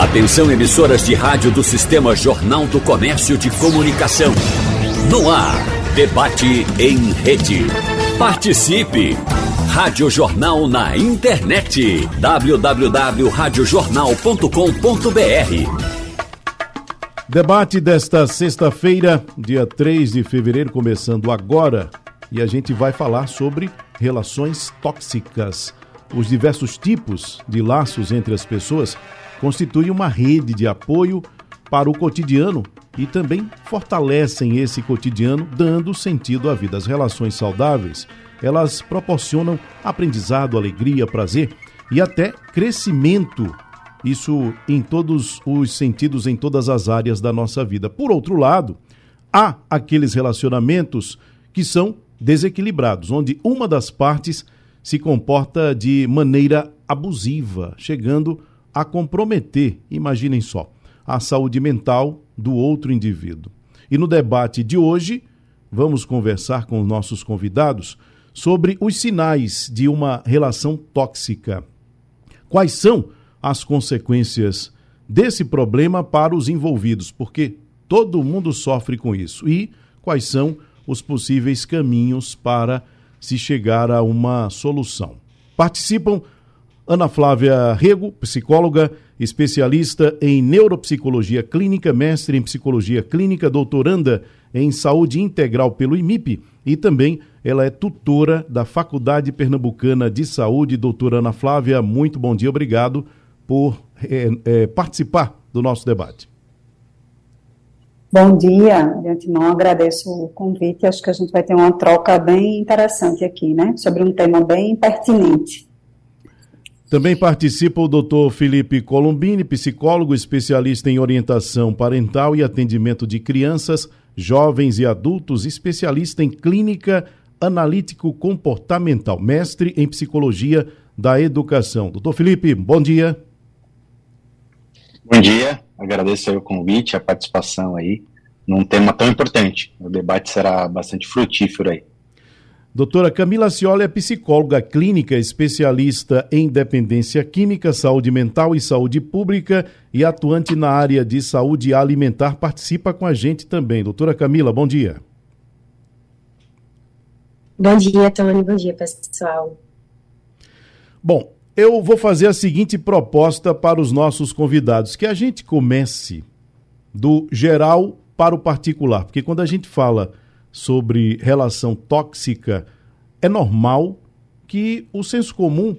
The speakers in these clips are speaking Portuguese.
Atenção emissoras de rádio do Sistema Jornal do Comércio de Comunicação. No ar, debate em rede. Participe! Rádio Jornal na internet. www.radiojornal.com.br Debate desta sexta-feira, dia 3 de fevereiro, começando agora. E a gente vai falar sobre relações tóxicas. Os diversos tipos de laços entre as pessoas constituem uma rede de apoio para o cotidiano e também fortalecem esse cotidiano, dando sentido à vida. As relações saudáveis, elas proporcionam aprendizado, alegria, prazer e até crescimento. Isso em todos os sentidos, em todas as áreas da nossa vida. Por outro lado, há aqueles relacionamentos que são desequilibrados, onde uma das partes se comporta de maneira abusiva, chegando a comprometer, imaginem só, a saúde mental do outro indivíduo. E no debate de hoje, vamos conversar com nossos convidados sobre os sinais de uma relação tóxica. Quais são as consequências desse problema para os envolvidos? Porque todo mundo sofre com isso. E quais são os possíveis caminhos para se chegar a uma solução? Participam Ana Flávia Rego, psicóloga, especialista em neuropsicologia clínica, mestre em psicologia clínica, doutoranda em saúde integral pelo IMIP e também ela é tutora da Faculdade Pernambucana de Saúde. Doutora Ana Flávia, muito bom dia, obrigado por é, é, participar do nosso debate. Bom dia, de antemão agradeço o convite, acho que a gente vai ter uma troca bem interessante aqui, né, sobre um tema bem pertinente. Também participa o doutor Felipe Colombini, psicólogo especialista em orientação parental e atendimento de crianças, jovens e adultos, especialista em clínica analítico comportamental, mestre em psicologia da educação. Doutor Felipe, bom dia. Bom dia, agradeço o convite, a participação aí num tema tão importante. O debate será bastante frutífero aí. Doutora Camila Cioli é psicóloga clínica, especialista em dependência química, saúde mental e saúde pública e atuante na área de saúde alimentar. Participa com a gente também. Doutora Camila, bom dia. Bom dia, Tony. Bom dia, pessoal. Bom, eu vou fazer a seguinte proposta para os nossos convidados: que a gente comece do geral para o particular, porque quando a gente fala sobre relação tóxica, é normal que o senso comum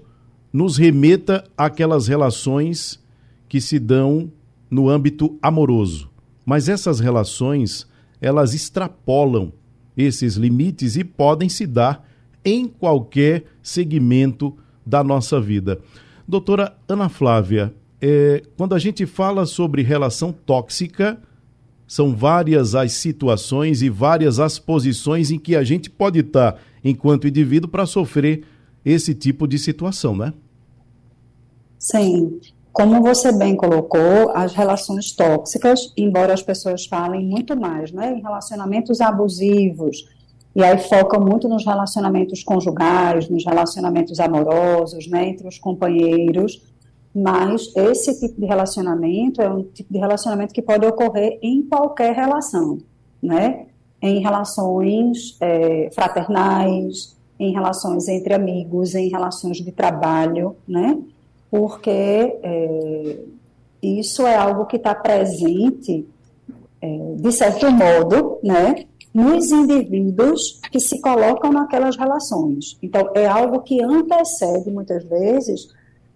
nos remeta àquelas relações que se dão no âmbito amoroso. Mas essas relações, elas extrapolam esses limites e podem se dar em qualquer segmento da nossa vida. Doutora Ana Flávia, é, quando a gente fala sobre relação tóxica, são várias as situações e várias as posições em que a gente pode estar, enquanto indivíduo, para sofrer esse tipo de situação, né? Sim. Como você bem colocou, as relações tóxicas, embora as pessoas falem muito mais, né, em relacionamentos abusivos, e aí focam muito nos relacionamentos conjugais, nos relacionamentos amorosos, né, entre os companheiros, mas esse tipo de relacionamento é um tipo de relacionamento que pode ocorrer em qualquer relação, né? Em relações é, fraternais, em relações entre amigos, em relações de trabalho, né? Porque é, isso é algo que está presente, é, de certo modo, né? Nos indivíduos que se colocam naquelas relações. Então, é algo que antecede, muitas vezes,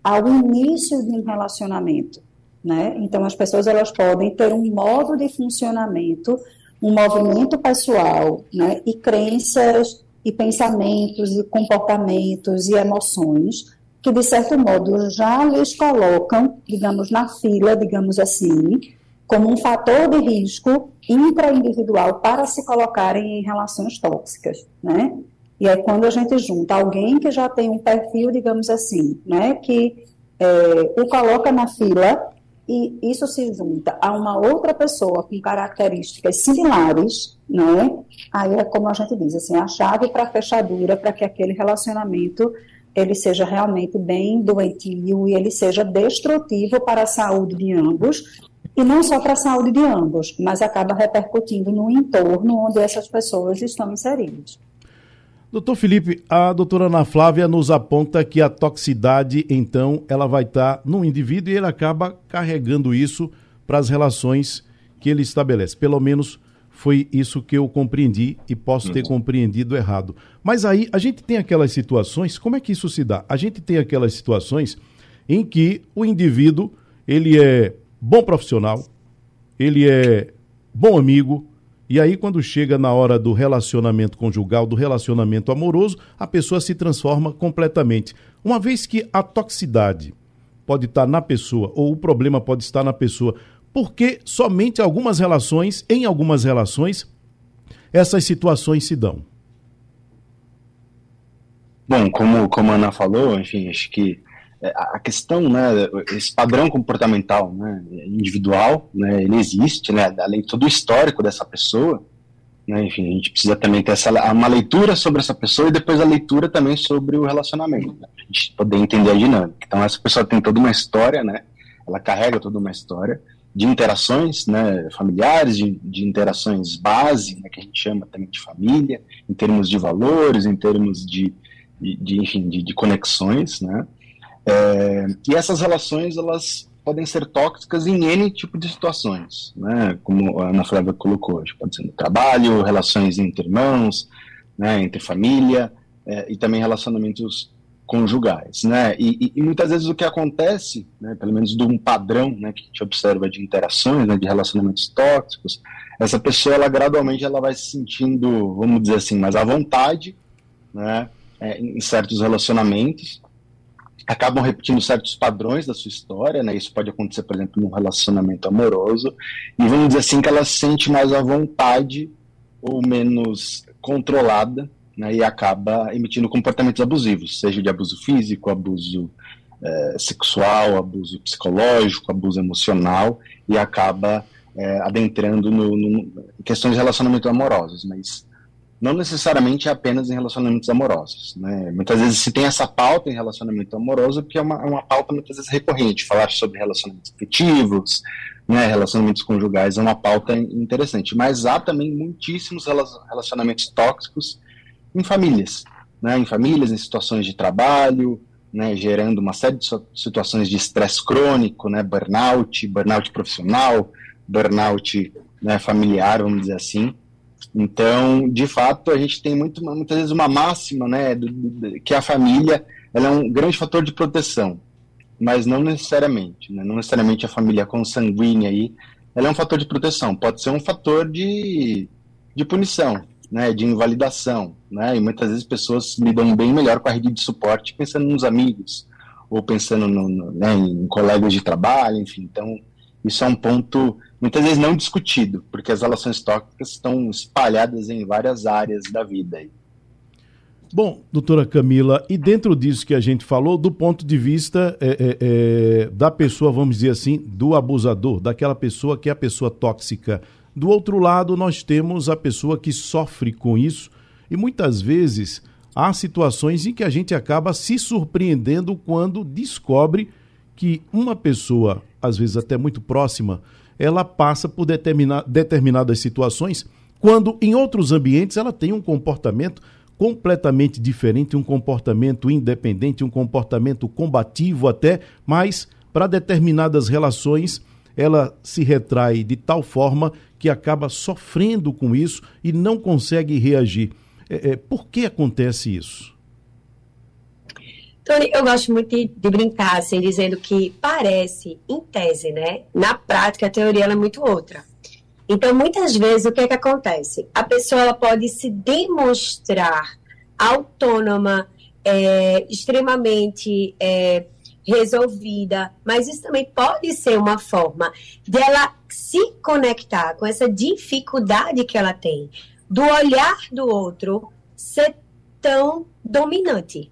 ao início de um relacionamento, né? Então as pessoas elas podem ter um modo de funcionamento, um movimento pessoal, né? E crenças e pensamentos e comportamentos e emoções que de certo modo já lhes colocam, digamos, na fila, digamos assim, como um fator de risco intraindividual para se colocarem em relações tóxicas, né? E é quando a gente junta alguém que já tem um perfil, digamos assim, né, que é, o coloca na fila e isso se junta a uma outra pessoa com características similares, né? Aí é como a gente diz, assim, a chave para a fechadura para que aquele relacionamento ele seja realmente bem doentio e ele seja destrutivo para a saúde de ambos, e não só para a saúde de ambos, mas acaba repercutindo no entorno onde essas pessoas estão inseridas. Doutor Felipe, a doutora Ana Flávia nos aponta que a toxicidade, então, ela vai estar no indivíduo e ele acaba carregando isso para as relações que ele estabelece. Pelo menos foi isso que eu compreendi e posso ter uhum. compreendido errado. Mas aí a gente tem aquelas situações, como é que isso se dá? A gente tem aquelas situações em que o indivíduo, ele é bom profissional, ele é bom amigo, e aí quando chega na hora do relacionamento conjugal, do relacionamento amoroso, a pessoa se transforma completamente. Uma vez que a toxicidade pode estar na pessoa ou o problema pode estar na pessoa, porque somente algumas relações, em algumas relações, essas situações se dão? Bom, como, como a Ana falou, enfim, acho que a questão, né, esse padrão comportamental né, individual, né, ele existe, né, além de todo o histórico dessa pessoa, né, enfim, a gente precisa também ter essa, uma leitura sobre essa pessoa e depois a leitura também sobre o relacionamento, né, a gente poder entender a dinâmica. Então, essa pessoa tem toda uma história, né, ela carrega toda uma história, de interações né, familiares, de, de interações base, né, que a gente chama também de família, em termos de valores, em termos de, de, de enfim, de, de, conexões, né? É, e essas relações, elas podem ser tóxicas em N tipo de situações, né? Como a Ana Flávia colocou pode ser no trabalho, relações entre irmãos, né, entre família, é, e também relacionamentos conjugais, né? E, e, muitas vezes o que acontece, né, pelo menos de um padrão, né, que a gente observa de interações, né, de relacionamentos tóxicos, essa pessoa, ela gradualmente, ela vai se sentindo, vamos dizer assim, mais à vontade, né, é, em certos relacionamentos, acabam repetindo certos padrões da sua história, né? Isso pode acontecer, por exemplo, num relacionamento amoroso, e vamos dizer assim que ela se sente mais à vontade ou menos controlada né, e acaba emitindo comportamentos abusivos, seja de abuso físico, abuso é, sexual, abuso psicológico, abuso emocional, e acaba é, adentrando no, no, em questões de relacionamento amorosos, mas não necessariamente é apenas em relacionamentos amorosos. Né? Muitas vezes se tem essa pauta em relacionamento amoroso, porque é uma, é uma pauta muitas vezes recorrente, falar sobre relacionamentos afetivos, né, relacionamentos conjugais é uma pauta interessante, mas há também muitíssimos relacionamentos tóxicos em famílias, né, em famílias, em situações de trabalho, né, gerando uma série de situações de estresse crônico, né, burnout, burnout profissional, burnout né, familiar, vamos dizer assim. Então, de fato, a gente tem muito, muitas vezes uma máxima, né, do, do, que a família ela é um grande fator de proteção, mas não necessariamente, né, não necessariamente a família consanguínea aí, ela é um fator de proteção, pode ser um fator de, de punição, né, de invalidação, né, e muitas vezes pessoas lidam bem melhor com a rede de suporte pensando nos amigos, ou pensando no, no, né, em colegas de trabalho, enfim, então isso é um ponto muitas vezes não discutido, porque as relações tóxicas estão espalhadas em várias áreas da vida. Bom, doutora Camila, e dentro disso que a gente falou, do ponto de vista é, é, é, da pessoa, vamos dizer assim, do abusador, daquela pessoa que é a pessoa tóxica, do outro lado, nós temos a pessoa que sofre com isso e muitas vezes há situações em que a gente acaba se surpreendendo quando descobre que uma pessoa, às vezes até muito próxima, ela passa por determina, determinadas situações quando em outros ambientes ela tem um comportamento completamente diferente, um comportamento independente, um comportamento combativo até, mas para determinadas relações ela se retrai de tal forma que acaba sofrendo com isso e não consegue reagir. É, é, por que acontece isso? Tony, eu gosto muito de, de, brincar, assim, dizendo que parece, em tese, né? Na prática, a teoria é muito outra. Então, muitas vezes, o que é que acontece? A pessoa ela pode se demonstrar autônoma, é, extremamente é, resolvida, mas isso também pode ser uma forma dela se conectar com essa dificuldade que ela tem do olhar do outro ser tão dominante.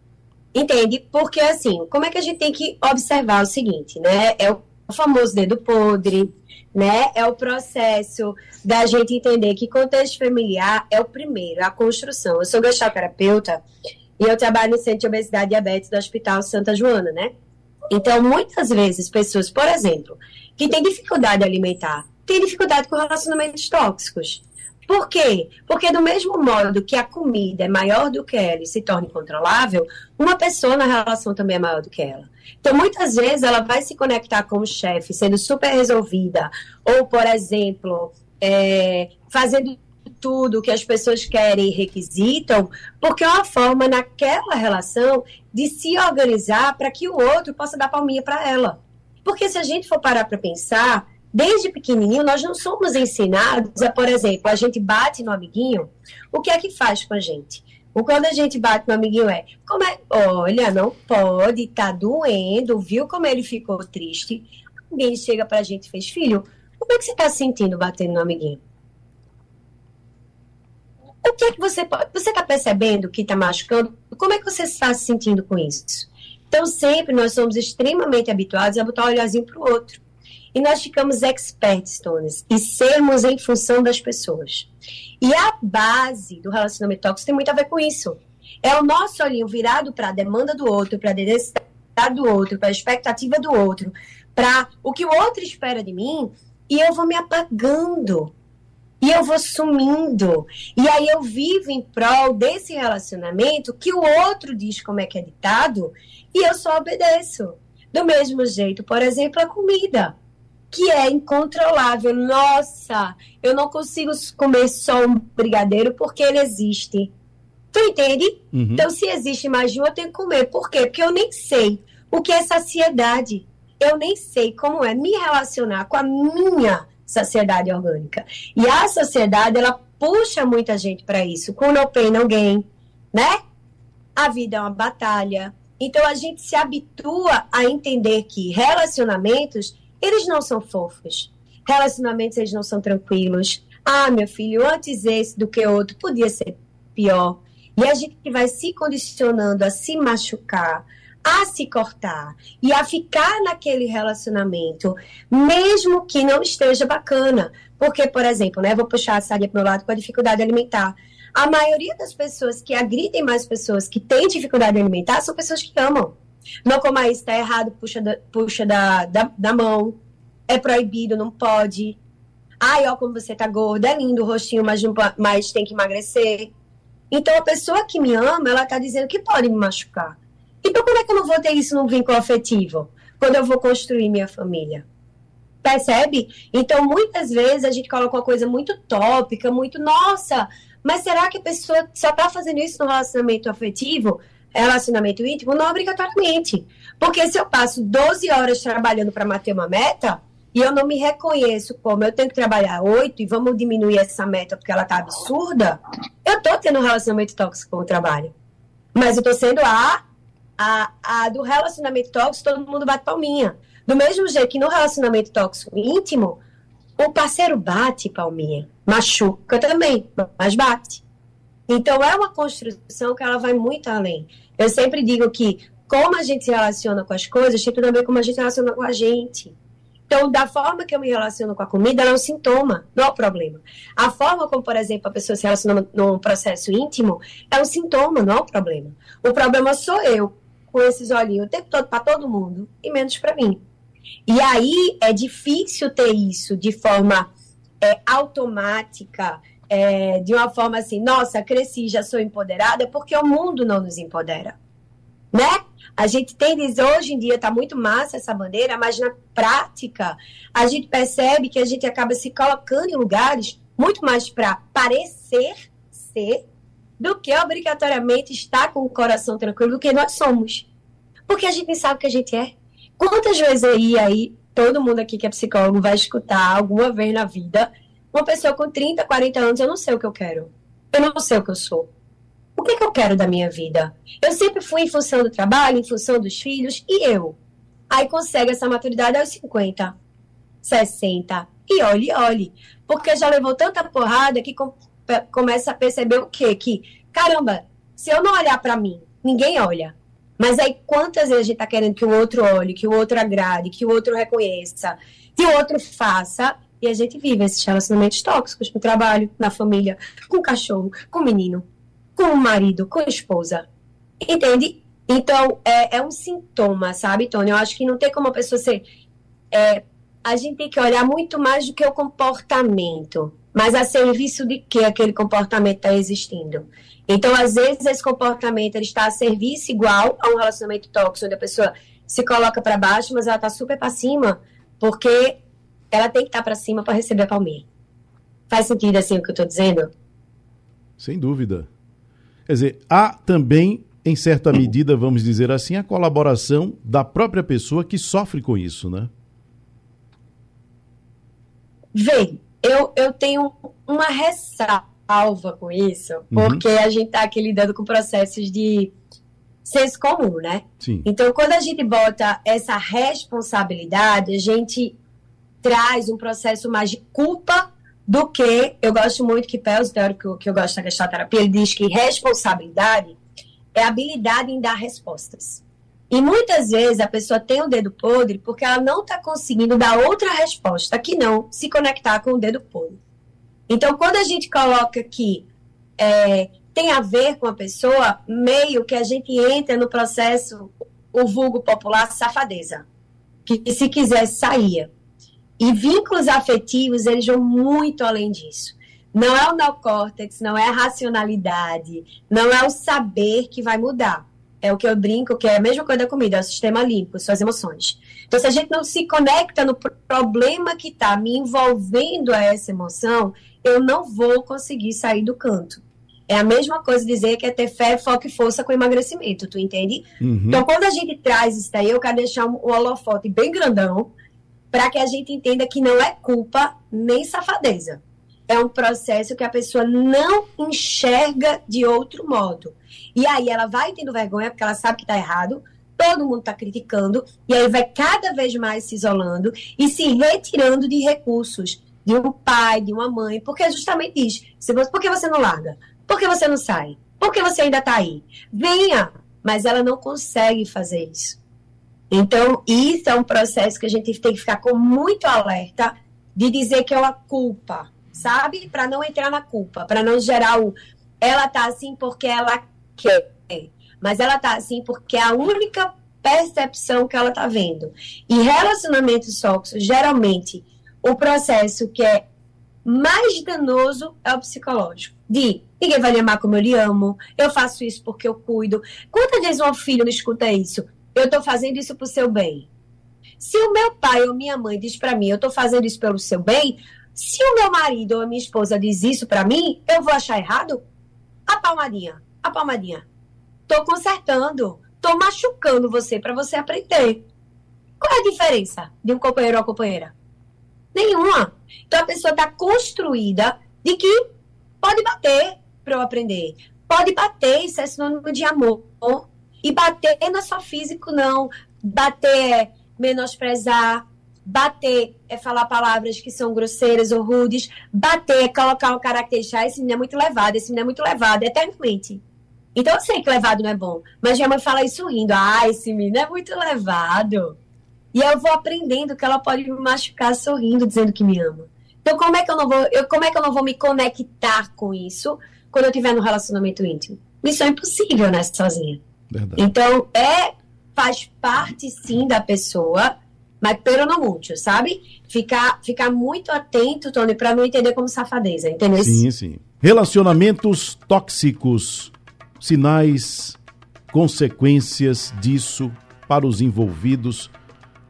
Entende? Porque assim, como é que a gente tem que observar o seguinte, né? É o famoso dedo podre, né? É o processo da gente entender que contexto familiar é o primeiro, a construção. Eu sou terapeuta E eu trabalho no Centro de Obesidade e Diabetes do Hospital Santa Joana, né? Então, muitas vezes, pessoas, por exemplo, que têm dificuldade alimentar, têm dificuldade com relacionamentos tóxicos. Por quê? Porque do mesmo modo que a comida é maior do que ela e se torna incontrolável, uma pessoa na relação também é maior do que ela. Então, muitas vezes, ela vai se conectar com o chefe, sendo super resolvida, ou, por exemplo, é, fazendo tudo que as pessoas querem e requisitam, porque é uma forma naquela relação de se organizar para que o outro possa dar palminha para ela. Porque se a gente for parar para pensar, desde pequenininho nós não somos ensinados a, por exemplo, a gente bate no amiguinho, o que é que faz com a gente? O quando a gente bate no amiguinho é, como é, olha, não pode, tá doendo, viu como ele ficou triste? Alguém chega pra gente e fez, filho, como é que você tá se sentindo batendo no amiguinho? O que é que você pode. Você está percebendo que está machucando? Como é que você está se sentindo com isso? Então, sempre nós somos extremamente habituados a botar um olhazinho para o outro. E nós ficamos experts, Tones, e sermos em função das pessoas. E a base do relacionamento tóxico tem muito a ver com isso. É o nosso olhinho virado para a demanda do outro, para a necessidade do outro, para a expectativa do outro, para o que o outro espera de mim, e eu vou me apagando e eu vou sumindo. E aí eu vivo em prol desse relacionamento que o outro diz como é que é ditado e eu só obedeço. Do mesmo jeito, por exemplo, a comida, que é incontrolável. Nossa, eu não consigo comer só um brigadeiro porque ele existe. Tu entende? Uhum. Então, se existe mais de um, eu tenho que comer. Por quê? Porque eu nem sei o que é saciedade. Eu nem sei como é me relacionar com a minha sociedade orgânica. E a sociedade, ela puxa muita gente para isso. Com no pain, no gain, né? A vida é uma batalha. Então, a gente se habitua a entender que relacionamentos, eles não são fofos. Relacionamentos, eles não são tranquilos. Ah, meu filho, antes esse do que outro, podia ser pior. E a gente vai se condicionando a se machucar, a se cortar e a ficar naquele relacionamento, mesmo que não esteja bacana. Porque, por exemplo, né, vou puxar a sardinha para o lado com a dificuldade alimentar. A maioria das pessoas que agridem mais pessoas que têm dificuldade alimentar são pessoas que amam. Não coma isso, está errado, puxa, da, puxa da, da, da mão. É proibido, não pode. Ai, ó, como você tá gorda, é lindo o rostinho, mas, não, mas tem que emagrecer. Então, a pessoa que me ama, ela tá dizendo que pode me machucar. Então, como é que eu não vou ter isso num vínculo afetivo? Quando eu vou construir minha família? Percebe? Então, muitas vezes a gente coloca uma coisa muito tópica, muito, nossa, mas será que a pessoa só está fazendo isso no relacionamento afetivo, relacionamento íntimo? Não obrigatoriamente. Porque se eu passo 12 horas trabalhando para manter uma meta, e eu não me reconheço como eu tenho que trabalhar oito e vamos diminuir essa meta porque ela tá absurda, eu tô tendo um relacionamento tóxico com o trabalho. Mas eu tô sendo a a, a do relacionamento tóxico, todo mundo bate palminha. Do mesmo jeito que no relacionamento tóxico íntimo, o parceiro bate palminha, machuca também, mas bate. Então é uma construção que ela vai muito além. Eu sempre digo que como a gente se relaciona com as coisas, tem tudo a ver como a gente se relaciona com a gente. Então, da forma que eu me relaciono com a comida, ela é um sintoma, não é o problema. A forma como, por exemplo, a pessoa se relaciona num processo íntimo é um sintoma, não é o problema. O problema sou eu, com esses olhinhos o tempo todo para todo mundo e menos para mim. E aí é difícil ter isso de forma é, automática, é, de uma forma assim, nossa, cresci, já sou empoderada, porque o mundo não nos empodera, né? A gente tem, hoje em dia está muito massa essa bandeira, mas na prática a gente percebe que a gente acaba se colocando em lugares muito mais para parecer ser do que obrigatoriamente estar com o coração tranquilo do que nós somos. Porque a gente sabe que a gente é. Quantas vezes aí, aí, todo mundo aqui que é psicólogo vai escutar alguma vez na vida uma pessoa com 30, 40 anos, eu não sei o que eu quero. Eu não sei o que eu sou. O que, que eu quero da minha vida? Eu sempre fui em função do trabalho, em função dos filhos, e eu? Aí consegue essa maturidade aos 50, 60. E olhe, olhe. Porque já levou tanta porrada que começa a perceber o quê? Que, caramba, se eu não olhar para mim, ninguém olha. Mas aí, quantas vezes a gente tá querendo que o outro olhe, que o outro agrade, que o outro reconheça, que o outro faça, e a gente vive esses relacionamentos tóxicos no trabalho, na família, com o cachorro, com o menino, com o marido, com a esposa. Entende? Então, é, é um sintoma, sabe, Tony? Eu acho que não tem como a pessoa ser. É, a gente tem que olhar muito mais do que o comportamento, mas a serviço de que aquele comportamento está existindo. Então, às vezes, esse comportamento ele está a serviço igual a um relacionamento tóxico, onde a pessoa se coloca para baixo, mas ela está super para cima, porque ela tem que estar tá para cima para receber a palmeira. Faz sentido assim o que eu estou dizendo? Sem dúvida. Quer dizer, há também, em certa medida, vamos dizer assim, a colaboração da própria pessoa que sofre com isso, né? Vem, eu, eu tenho uma ressalva com isso, uhum. porque a gente está aqui lidando com processos de senso comum, né? Sim. Então, quando a gente bota essa responsabilidade, a gente traz um processo mais de culpa do que eu gosto muito que Pels, teórico que eu gosto da gestalt terapia, ele diz que responsabilidade é habilidade em dar respostas. E muitas vezes a pessoa tem o dedo podre porque ela não está conseguindo dar outra resposta que não se conectar com o dedo podre. Então, quando a gente coloca que é, tem a ver com a pessoa, meio que a gente entra no processo, o vulgo popular, safadeza. Que se quisesse, saía. E vínculos afetivos, eles vão muito além disso. Não é o neocórtex, não é a racionalidade, não é o saber que vai mudar. É o que eu brinco, que é a mesma coisa da comida, é o sistema limpo, suas emoções. Então, se a gente não se conecta no problema que está me envolvendo a essa emoção, eu não vou conseguir sair do canto. É a mesma coisa dizer que é ter fé, foco e força com emagrecimento, tu entende? Uhum. Então, quando a gente traz isso daí, eu quero deixar um, um holofote bem grandão, para que a gente entenda que não é culpa nem safadeza. É um processo que a pessoa não enxerga de outro modo. E aí ela vai tendo vergonha porque ela sabe que está errado, todo mundo está criticando, e aí vai cada vez mais se isolando e se retirando de recursos de um pai, de uma mãe, porque justamente isso. Por que você não larga? Por que você não sai? Por que você ainda está aí? Venha! Mas ela não consegue fazer isso. Então, isso é um processo que a gente tem que ficar com muito alerta de dizer que é uma culpa, sabe? Para não entrar na culpa, para não gerar o. Ela tá assim porque ela quer, mas ela tá assim porque é a única percepção que ela tá vendo. E relacionamentos tóxicos, geralmente, o processo que é mais danoso é o psicológico. De ninguém vai me amar como eu lhe amo, eu faço isso porque eu cuido. Quantas vezes um filho não escuta isso? Eu estou fazendo isso para o seu bem. Se o meu pai ou minha mãe diz para mim, eu estou fazendo isso pelo seu bem, se o meu marido ou a minha esposa diz isso para mim, eu vou achar errado? A palmadinha, a palmadinha. Estou consertando, estou machucando você para você aprender. Qual é a diferença de um companheiro ou companheira? Nenhuma. Então a pessoa está construída de que pode bater para eu aprender. Pode bater, isso é sinônimo de amor. E bater não é só físico, não. Bater é menosprezar. Bater é falar palavras que são grosseiras ou rudes. Bater é colocar uma característica. Ah, esse menino é muito levado, esse menino é muito levado, eternamente. Então eu sei que levado não é bom. Mas minha mãe fala isso rindo. Ah, esse menino é muito levado. E eu vou aprendendo que ela pode me machucar sorrindo, dizendo que me ama. Então, como é que eu não vou, eu, como é que eu não vou me conectar com isso quando eu estiver no relacionamento íntimo? Isso é impossível, né, sozinha. Verdade. Então, é, faz parte sim da pessoa, mas pelo não muito, sabe? Ficar, ficar muito atento, Tony, para não entender como safadeza, entendeu? Sim, sim. Relacionamentos tóxicos, sinais, consequências disso para os envolvidos.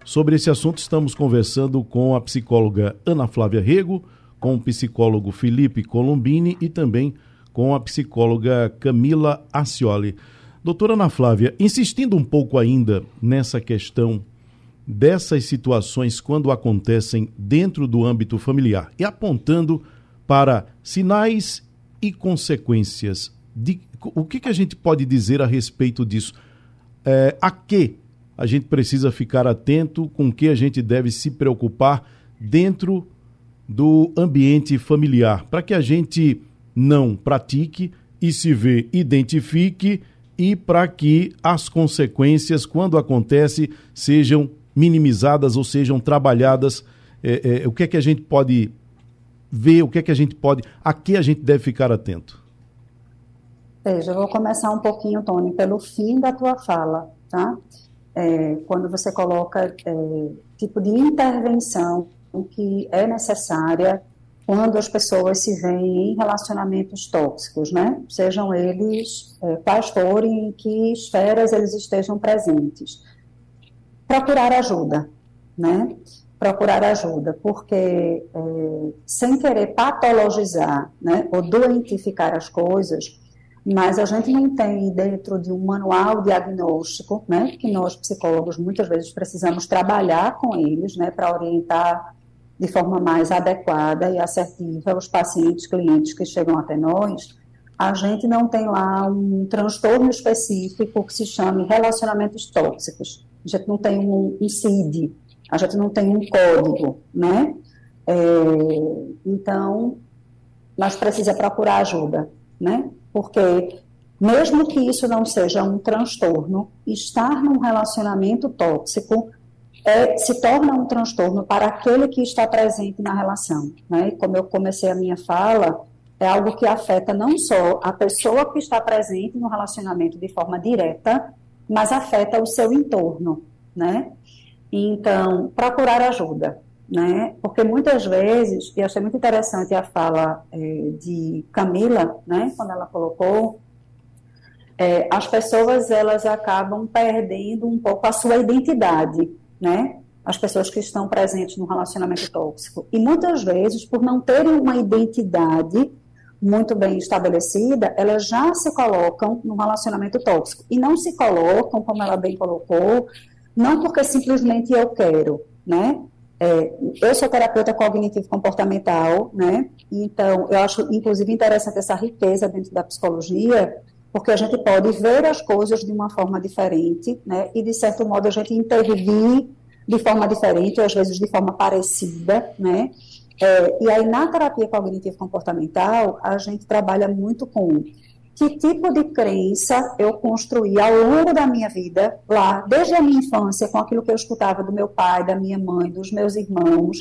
Sobre esse assunto, estamos conversando com a psicóloga Ana Flávia Rego, com o psicólogo Felipe Colombini e também com a psicóloga Camila Acioli. Doutora Ana Flávia, insistindo um pouco ainda nessa questão dessas situações quando acontecem dentro do âmbito familiar e apontando para sinais e consequências. De, o que, que a gente pode dizer a respeito disso? É, a que a gente precisa ficar atento, com que a gente deve se preocupar dentro do ambiente familiar, para que a gente não pratique e se vê, identifique e para que as consequências, quando acontece, sejam minimizadas ou sejam trabalhadas. É, é, o que é que a gente pode ver, o que é que a gente pode, a que a gente deve ficar atento? Veja, eu vou começar um pouquinho, Tony, pelo fim da tua fala, tá? É, quando você coloca é, tipo de intervenção que é necessária quando as pessoas se veem em relacionamentos tóxicos, né? Sejam eles é, quais forem, em que esferas eles estejam presentes. Procurar ajuda, né? Procurar ajuda, porque é, sem querer patologizar, né, ou doentificar as coisas, mas a gente não tem dentro de um manual diagnóstico, né, que nós psicólogos muitas vezes precisamos trabalhar com eles, né, para orientar de forma mais adequada e assertiva os pacientes, clientes que chegam até nós, a gente não tem lá um transtorno específico que se chame relacionamentos tóxicos. A gente não tem um, CID, a gente não tem um código, né? É, então, nós precisamos procurar ajuda, né? Porque mesmo que isso não seja um transtorno, estar num relacionamento tóxico é, se torna um transtorno para aquele que está presente na relação. Né? como eu comecei a minha fala, é algo que afeta não só a pessoa que está presente no relacionamento de forma direta, mas afeta o seu entorno, né? Então, procurar ajuda, né? Porque muitas vezes, e achei muito interessante a fala é, de Camila, né? Quando ela colocou, é, as pessoas elas acabam perdendo um pouco a sua identidade, né? As pessoas que estão presentes no relacionamento tóxico. E muitas vezes, por não terem uma identidade muito bem estabelecida, elas já se colocam no relacionamento tóxico. E não se colocam, como ela bem colocou, não porque simplesmente eu quero, né? É, eu sou terapeuta cognitivo comportamental, né? Então, eu acho, inclusive, interessante essa riqueza dentro da psicologia, porque a gente pode ver as coisas de uma forma diferente, né? E de certo modo a gente intervir de forma diferente, ou às vezes de forma parecida, né? É, e aí na terapia cognitivo comportamental a gente trabalha muito com que tipo de crença eu construí ao longo da minha vida, lá, desde a minha infância, com aquilo que eu escutava do meu pai, da minha mãe, dos meus irmãos,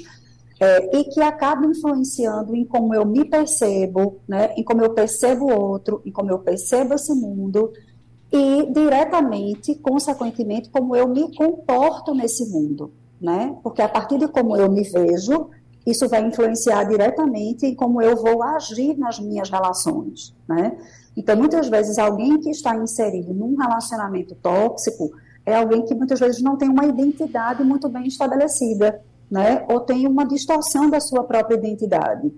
é, e que acaba influenciando em como eu me percebo, né, em como eu percebo o outro, em como eu percebo esse mundo, e diretamente, consequentemente, como eu me comporto nesse mundo, né? Porque a partir de como eu me vejo, isso vai influenciar diretamente em como eu vou agir nas minhas relações, né? Então, muitas vezes, alguém que está inserido num relacionamento tóxico é alguém que muitas vezes não tem uma identidade muito bem estabelecida, né? Ou tem uma distorção da sua própria identidade.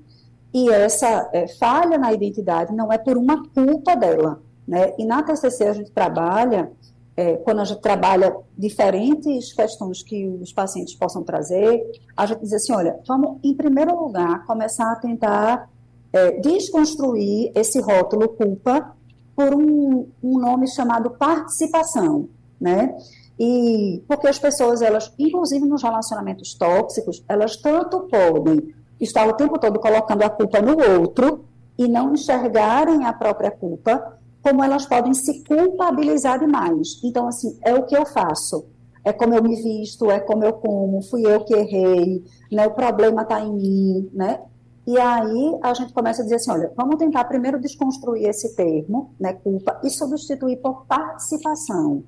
E essa é, falha na identidade não é por uma culpa dela, né? E na TCC a gente trabalha, é, quando a gente trabalha diferentes questões que os pacientes possam trazer, a gente diz assim, olha, vamos, em primeiro lugar, começar a tentar é, desconstruir esse rótulo culpa por um, um nome chamado participação, né? E porque as pessoas, elas, inclusive nos relacionamentos tóxicos, elas tanto podem estar o tempo todo colocando a culpa no outro e não enxergarem a própria culpa, como elas podem se culpabilizar demais. Então, assim, é o que eu faço, é como eu me visto, é como eu como, fui eu que errei, né? O problema está em mim, né? E aí a gente começa a dizer assim, olha, vamos tentar primeiro desconstruir esse termo, né, culpa, e substituir por participação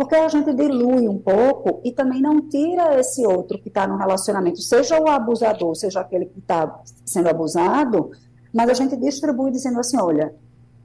porque a gente dilui um pouco e também não tira esse outro que está no relacionamento, seja o abusador, seja aquele que está sendo abusado, mas a gente distribui dizendo assim, olha,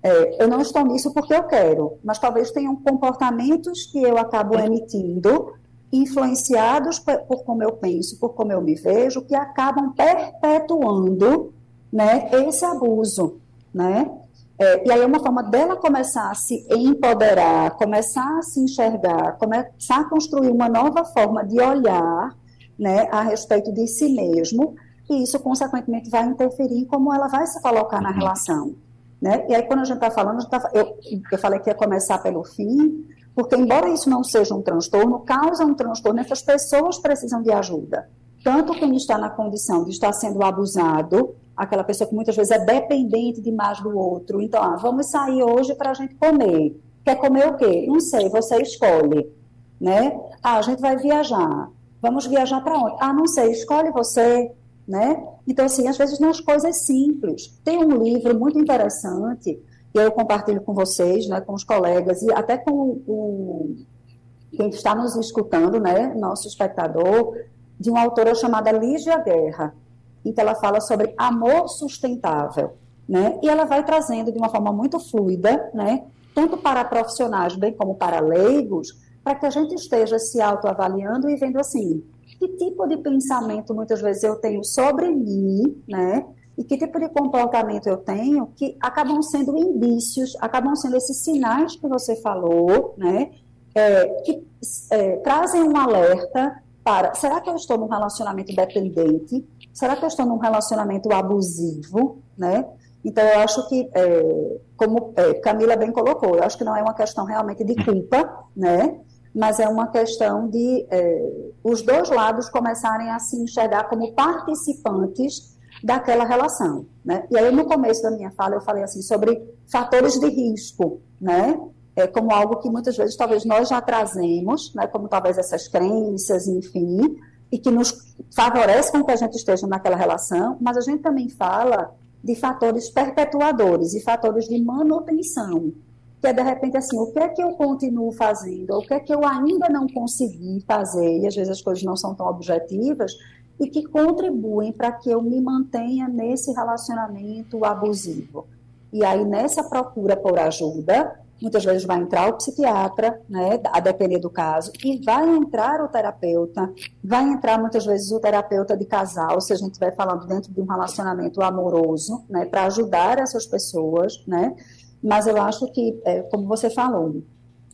é, eu não estou nisso porque eu quero, mas talvez tenham comportamentos que eu acabo emitindo, influenciados por, por como eu penso, por como eu me vejo, que acabam perpetuando né, esse abuso, né? É, e aí é uma forma dela começar a se empoderar, começar a se enxergar, começar a construir uma nova forma de olhar né, a respeito de si mesmo, e isso, consequentemente, vai interferir em como ela vai se colocar na relação. Né? E aí, quando a gente está falando, tá, eu, eu falei que ia começar pelo fim, porque, embora isso não seja um transtorno, causa um transtorno, essas pessoas precisam de ajuda. Tanto quem está na condição de estar sendo abusado, aquela pessoa que muitas vezes é dependente demais do outro. Então, ah, vamos sair hoje para a gente comer. Quer comer o quê? Não sei, você escolhe. Né? Ah, a gente vai viajar. Vamos viajar para onde? Ah, não sei, escolhe você. Né? Então, assim, às vezes nas coisas simples. Tem um livro muito interessante e eu compartilho com vocês, né, com os colegas e até com, com quem está nos escutando, né, nosso espectador, de uma autora chamada Lígia Guerra. Então, ela fala sobre amor sustentável, né, e ela vai trazendo de uma forma muito fluida, né, tanto para profissionais bem como para leigos, para que a gente esteja se autoavaliando e vendo assim, que tipo de pensamento muitas vezes eu tenho sobre mim, né? E que tipo de comportamento eu tenho que acabam sendo indícios, acabam sendo esses sinais que você falou, né? É, que é, trazem um alerta para: será que eu estou num relacionamento dependente? Será que eu estou num relacionamento abusivo, né? Então, eu acho que, é, como é, Camila bem colocou, eu acho que não é uma questão realmente de culpa, né? mas é uma questão de é, os dois lados começarem a se enxergar como participantes daquela relação. Né? E aí, no começo da minha fala, eu falei assim sobre fatores de risco, né? É, como algo que muitas vezes talvez nós já trazemos, né? como talvez essas crenças, enfim, e que nos favorece com que a gente esteja naquela relação, mas a gente também fala de fatores perpetuadores e fatores de manutenção, que é de repente assim, o que é que eu continuo fazendo, o que é que eu ainda não consegui fazer, e às vezes as coisas não são tão objetivas, e que contribuem para que eu me mantenha nesse relacionamento abusivo. E aí, nessa procura por ajuda, muitas vezes vai entrar o psiquiatra, né, a depender do caso, e vai entrar o terapeuta, vai entrar muitas vezes o terapeuta de casal, se a gente estiver falando dentro de um relacionamento amoroso, né, para ajudar essas pessoas, né, mas eu acho que, é, como você falou,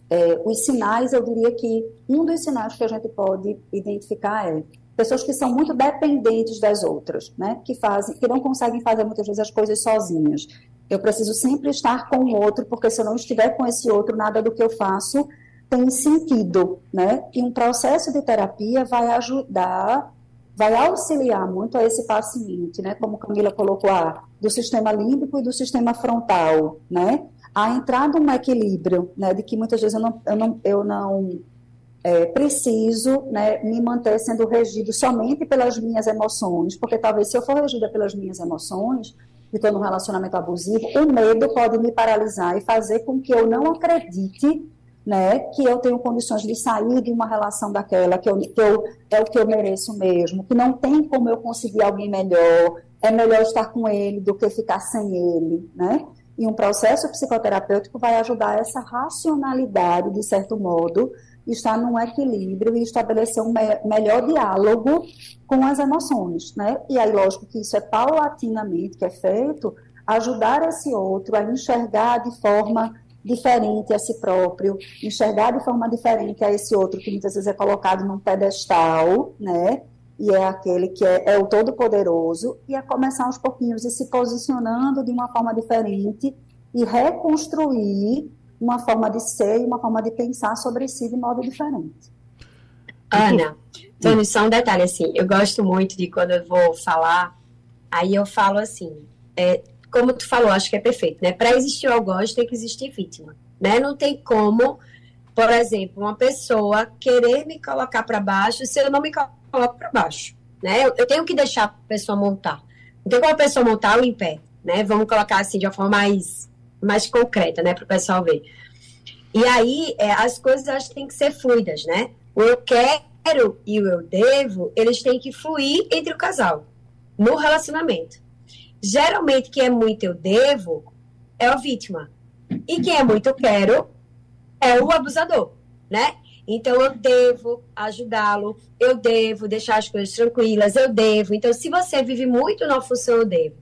é, os sinais, eu diria que um dos sinais que a gente pode identificar é pessoas que são muito dependentes das outras, né? Que fazem, que não conseguem fazer muitas vezes as coisas sozinhas. Eu preciso sempre estar com o outro, porque se eu não estiver com esse outro, nada do que eu faço tem sentido, né? E um processo de terapia vai ajudar, vai auxiliar muito a esse paciente, né? Como Camila colocou, ah, do sistema límbico e do sistema frontal, né? A entrar num equilíbrio, né? De que muitas vezes eu não, eu não, eu não é, preciso né, me manter sendo regido somente pelas minhas emoções, porque talvez se eu for regida pelas minhas emoções, e estou num relacionamento abusivo, o medo pode me paralisar e fazer com que eu não acredite né, que eu tenho condições de sair de uma relação daquela, que, eu, que eu, é o que eu mereço mesmo, que não tem como eu conseguir alguém melhor, é melhor estar com ele do que ficar sem ele, né? E um processo psicoterapêutico vai ajudar essa racionalidade, de certo modo, estar num equilíbrio e estabelecer um me melhor diálogo com as emoções, né? E aí, lógico que isso é paulatinamente que é feito, ajudar esse outro a enxergar de forma diferente a si próprio, enxergar de forma diferente a esse outro que muitas vezes é colocado num pedestal, né? E é aquele que é, é o todo-poderoso, e a começar aos pouquinhos e se posicionando de uma forma diferente e reconstruir uma forma de ser e uma forma de pensar sobre si de modo diferente. Ana, Tony, só um detalhe assim, eu gosto muito de quando eu vou falar, aí eu falo assim, é, como tu falou, acho que é perfeito, né? Para existir o algoz tem que existir vítima, né? Não tem como, por exemplo, uma pessoa querer me colocar para baixo se eu não me coloco para baixo, né? Eu, eu, tenho que deixar a pessoa montar. Não tem como a pessoa montar o em pé, né? Vamos colocar assim de uma forma mais mais concreta, né, para o pessoal ver. E aí, é, as coisas acho que têm que ser fluidas, né? O eu quero e o eu devo, eles têm que fluir entre o casal, no relacionamento. Geralmente, quem é muito eu devo é a vítima. E quem é muito eu quero é o abusador, né? Então, eu devo ajudá-lo, eu devo deixar as coisas tranquilas, eu devo. Então, se você vive muito na função eu devo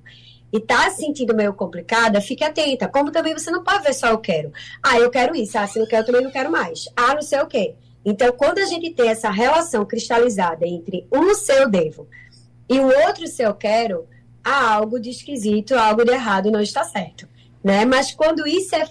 e tá se sentindo meio complicada, fique atenta. Como também você não pode ver só eu quero. Ah, eu quero isso. Ah, se eu quero, eu também não quero mais. Ah, não sei o quê. Então, quando a gente tem essa relação cristalizada entre um seu devo e o outro seu quero, há algo de esquisito, algo de errado, não está certo. Né? Mas quando isso é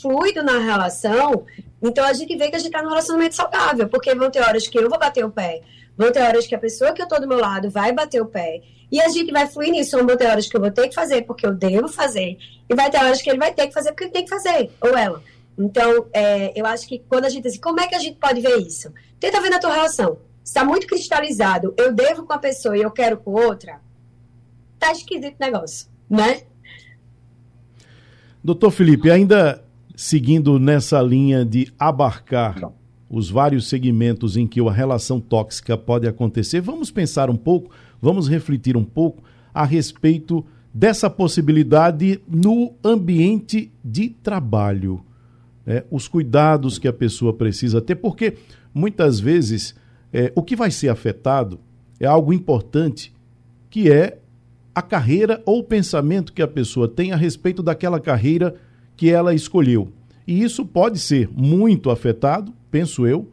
fluido na relação, então a gente vê que a gente está num relacionamento saudável, porque vão ter horas que eu vou bater o pé, vão ter horas que a pessoa que eu estou do meu lado vai bater o pé. E a gente vai fluir nisso. Vão ter horas que eu vou ter que fazer porque eu devo fazer. E vai ter horas que ele vai ter que fazer porque ele tem que fazer. Ou ela. Então, é, eu acho que quando a gente diz, como é que a gente pode ver isso? Tenta ver na tua relação. Está muito cristalizado, eu devo com a pessoa e eu quero com outra, tá esquisito o negócio, né? Doutor Felipe, ainda seguindo nessa linha de abarcar Não. os vários segmentos em que a relação tóxica pode acontecer, vamos pensar um pouco, vamos refletir um pouco a respeito dessa possibilidade no ambiente de trabalho. É, os cuidados que a pessoa precisa ter, porque muitas vezes é, o que vai ser afetado é algo importante, que é a carreira ou o pensamento que a pessoa tem a respeito daquela carreira que ela escolheu. E isso pode ser muito afetado, penso eu,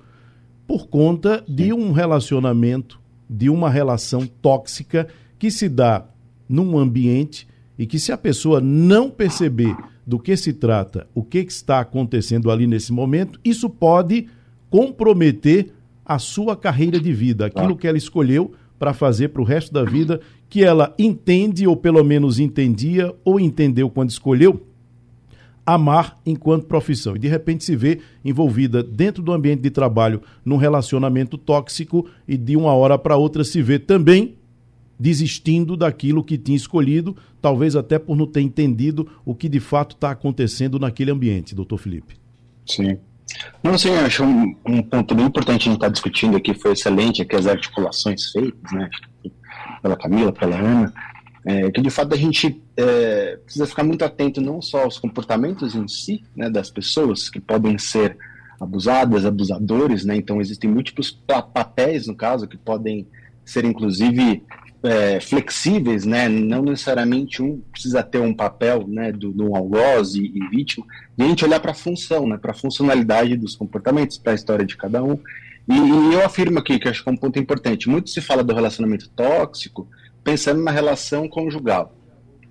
por conta de um relacionamento, de uma relação tóxica que se dá num ambiente e que se a pessoa não perceber do que se trata, o que está acontecendo ali nesse momento, isso pode comprometer a sua carreira de vida, aquilo que ela escolheu para fazer para o resto da vida, que ela entende, ou pelo menos entendia, ou entendeu quando escolheu, amar enquanto profissão. E de repente se vê envolvida dentro do ambiente de trabalho num relacionamento tóxico e de uma hora para outra se vê também desistindo daquilo que tinha escolhido, talvez até por não ter entendido o que de fato está acontecendo naquele ambiente, doutor Felipe. Sim. Não, sim, eu acho um, um ponto bem importante a gente estar tá discutindo aqui, foi excelente aqui as articulações feitas, né, pela Camila, pela Ana, é, que de fato a gente é, precisa ficar muito atento não só aos comportamentos em si, né, das pessoas, que podem ser abusadas, abusadores, né, então existem múltiplos papéis, no caso, que podem ser inclusive é, flexíveis, né? Não necessariamente um precisa ter um papel, né, do, do algoz e, e vítima. E a gente olhar para a função, né, para a funcionalidade dos comportamentos, para a história de cada um. E, e, eu afirmo aqui que acho que é um ponto importante. Muito se fala do relacionamento tóxico pensando na relação conjugal,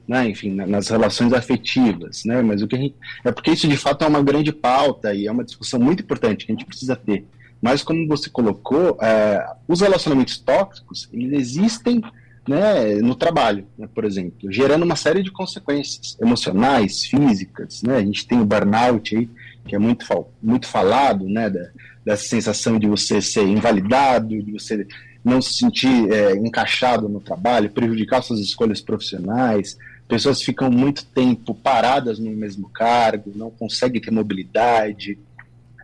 né? Enfim, nas relações afetivas, né? Mas o que gente, é porque isso de fato é uma grande pauta e é uma discussão muito importante que a gente precisa ter. Mas como você colocou, é, os relacionamentos tóxicos eles existem né, no trabalho, né, por exemplo, gerando uma série de consequências emocionais, físicas. Né? A gente tem o burnout aí, que é muito, muito falado, né, da, dessa sensação de você ser invalidado, de você não se sentir é, encaixado no trabalho, prejudicar suas escolhas profissionais. Pessoas ficam muito tempo paradas no mesmo cargo, não conseguem ter mobilidade.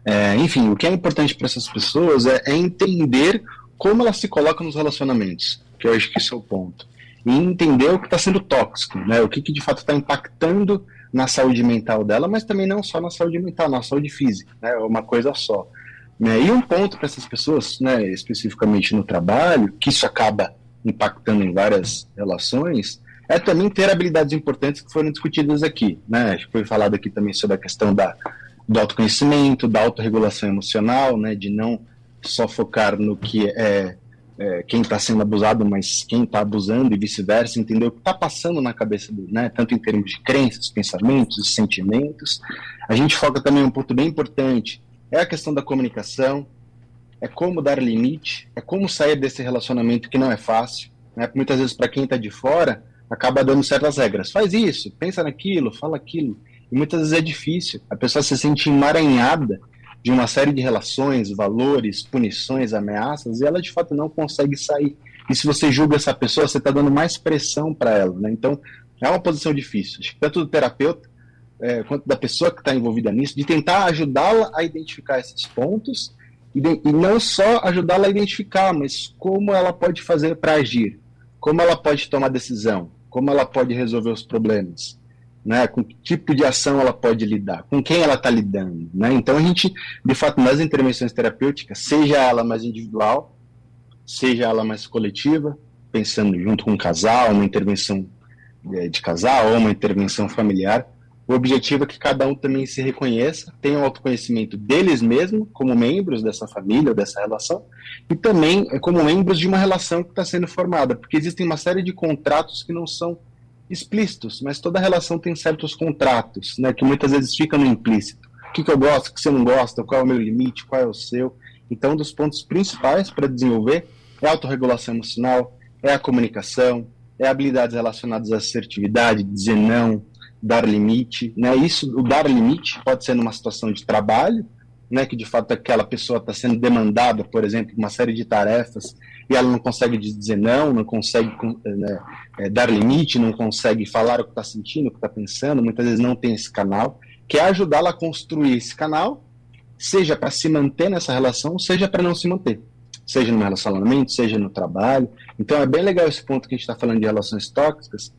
É, enfim, o que é importante para essas pessoas é, é entender como elas se colocam nos relacionamentos que eu acho que esse é o ponto. E entender o que está sendo tóxico, né? o que, que de fato está impactando na saúde mental dela, mas também não só na saúde mental, na saúde física, né? é uma coisa só. Né? E um ponto para essas pessoas, né, especificamente no trabalho, que isso acaba impactando em várias relações, é também ter habilidades importantes que foram discutidas aqui. Né? Foi falado aqui também sobre a questão da, do autoconhecimento, da autorregulação emocional, né, de não só focar no que é é, quem está sendo abusado, mas quem está abusando e vice-versa, entender o que está passando na cabeça do, né, tanto em termos de crenças, pensamentos sentimentos. A gente foca também um ponto bem importante, é a questão da comunicação, é como dar limite, é como sair desse relacionamento que não é fácil. Né? Muitas vezes, para quem está de fora, acaba dando certas regras. Faz isso, pensa naquilo, fala aquilo. E muitas vezes é difícil. A pessoa se sente emaranhada de uma série de relações, valores, punições, ameaças, e ela de fato não consegue sair. E se você julga essa pessoa, você está dando mais pressão para ela. Né? Então, é uma posição difícil. Acho que tanto do terapeuta é, quanto da pessoa que está envolvida nisso, de tentar ajudá-la a identificar esses pontos e, de, e não só ajudá-la a identificar, mas como ela pode fazer para agir, como ela pode tomar decisão, como ela pode resolver os problemas né? Com que tipo de ação ela pode lidar, com quem ela está lidando, né? Então a gente, de fato, nas intervenções terapêuticas, seja ela mais individual, seja ela mais coletiva, pensando junto com um casal, uma intervenção é, de casal ou uma intervenção familiar, o objetivo é que cada um também se reconheça, tenha um autoconhecimento deles mesmos, como membros dessa família, dessa relação, e também é, como membros de uma relação que está sendo formada, porque existem uma série de contratos que não são explícitos, mas toda relação tem certos contratos, né, que muitas vezes ficam no implícito. O que, que eu gosto, o que você não gosta, qual é o meu limite, qual é o seu. Então, um dos pontos principais para desenvolver é a autorregulação emocional, é a comunicação, é habilidades relacionadas à assertividade, dizer não, dar limite. Né? Isso, o dar limite pode ser numa situação de trabalho, né, que de fato aquela pessoa está sendo demandada, por exemplo, uma série de tarefas e ela não consegue dizer não, não consegue né, é, dar limite, não consegue falar o que está sentindo, o que está pensando, muitas vezes não tem esse canal, que é ajudá-la a construir esse canal, seja para se manter nessa relação, seja para não se manter, seja no relacionamento, seja no trabalho. Então é bem legal esse ponto que a gente está falando de relações tóxicas,